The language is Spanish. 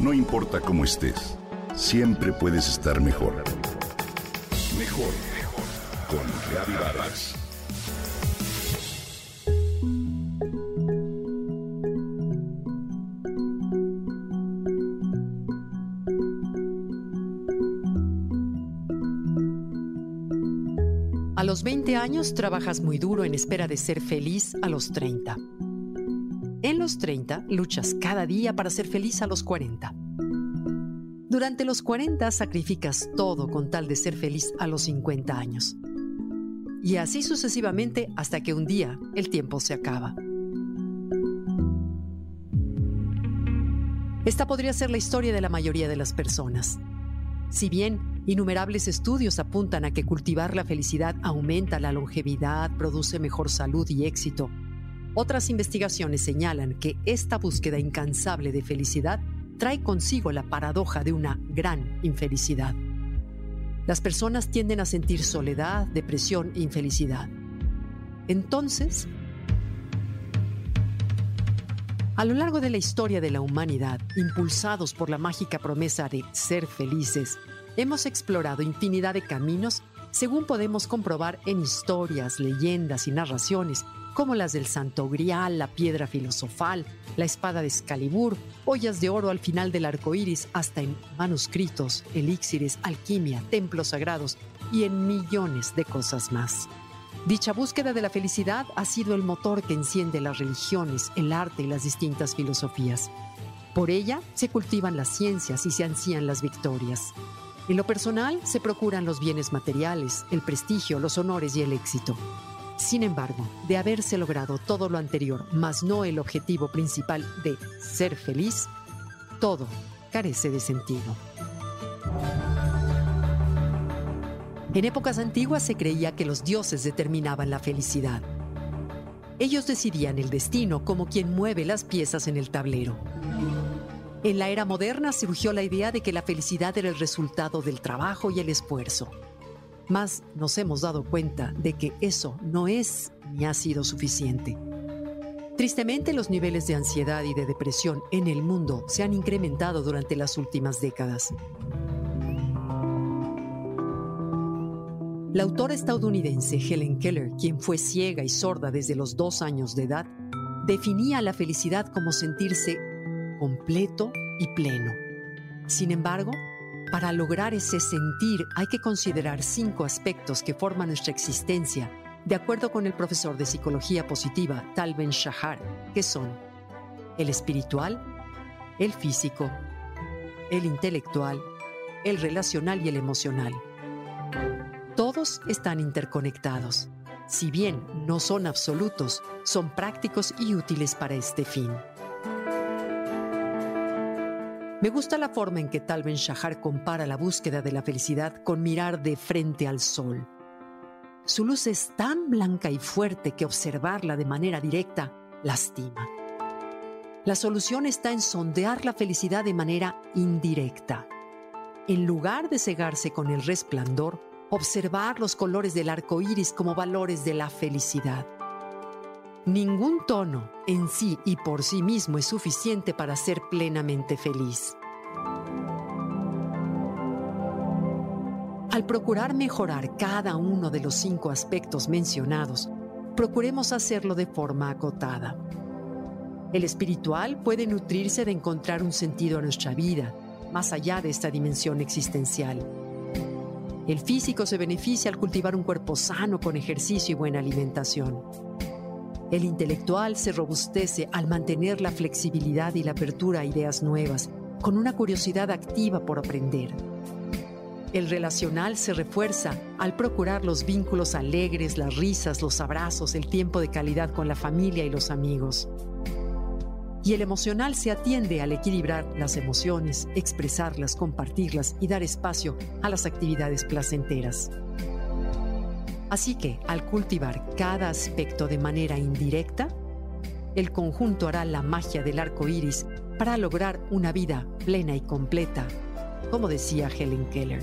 No importa cómo estés, siempre puedes estar mejor. Mejor, mejor. Con Reavivadas. A los 20 años trabajas muy duro en espera de ser feliz a los 30. En los 30 luchas cada día para ser feliz a los 40. Durante los 40 sacrificas todo con tal de ser feliz a los 50 años. Y así sucesivamente hasta que un día el tiempo se acaba. Esta podría ser la historia de la mayoría de las personas. Si bien Innumerables estudios apuntan a que cultivar la felicidad aumenta la longevidad, produce mejor salud y éxito. Otras investigaciones señalan que esta búsqueda incansable de felicidad trae consigo la paradoja de una gran infelicidad. Las personas tienden a sentir soledad, depresión e infelicidad. Entonces, a lo largo de la historia de la humanidad, impulsados por la mágica promesa de ser felices, hemos explorado infinidad de caminos según podemos comprobar en historias, leyendas y narraciones como las del Santo Grial, la piedra filosofal, la espada de Excalibur, ollas de oro al final del arco iris, hasta en manuscritos, elixires, alquimia, templos sagrados y en millones de cosas más. Dicha búsqueda de la felicidad ha sido el motor que enciende las religiones, el arte y las distintas filosofías. Por ella se cultivan las ciencias y se ansían las victorias. En lo personal se procuran los bienes materiales, el prestigio, los honores y el éxito. Sin embargo, de haberse logrado todo lo anterior, mas no el objetivo principal de ser feliz, todo carece de sentido. En épocas antiguas se creía que los dioses determinaban la felicidad. Ellos decidían el destino como quien mueve las piezas en el tablero. En la era moderna surgió la idea de que la felicidad era el resultado del trabajo y el esfuerzo. Mas nos hemos dado cuenta de que eso no es ni ha sido suficiente. Tristemente, los niveles de ansiedad y de depresión en el mundo se han incrementado durante las últimas décadas. La autora estadounidense Helen Keller, quien fue ciega y sorda desde los dos años de edad, definía la felicidad como sentirse completo y pleno. Sin embargo, para lograr ese sentir hay que considerar cinco aspectos que forman nuestra existencia, de acuerdo con el profesor de psicología positiva Tal Ben Shahar, que son el espiritual, el físico, el intelectual, el relacional y el emocional. Todos están interconectados. Si bien no son absolutos, son prácticos y útiles para este fin. Me gusta la forma en que Tal Ben Shahar compara la búsqueda de la felicidad con mirar de frente al sol. Su luz es tan blanca y fuerte que observarla de manera directa lastima. La solución está en sondear la felicidad de manera indirecta. En lugar de cegarse con el resplandor, observar los colores del arco iris como valores de la felicidad. Ningún tono en sí y por sí mismo es suficiente para ser plenamente feliz. Al procurar mejorar cada uno de los cinco aspectos mencionados, procuremos hacerlo de forma acotada. El espiritual puede nutrirse de encontrar un sentido a nuestra vida, más allá de esta dimensión existencial. El físico se beneficia al cultivar un cuerpo sano con ejercicio y buena alimentación. El intelectual se robustece al mantener la flexibilidad y la apertura a ideas nuevas, con una curiosidad activa por aprender. El relacional se refuerza al procurar los vínculos alegres, las risas, los abrazos, el tiempo de calidad con la familia y los amigos. Y el emocional se atiende al equilibrar las emociones, expresarlas, compartirlas y dar espacio a las actividades placenteras. Así que, al cultivar cada aspecto de manera indirecta, el conjunto hará la magia del arco iris para lograr una vida plena y completa, como decía Helen Keller.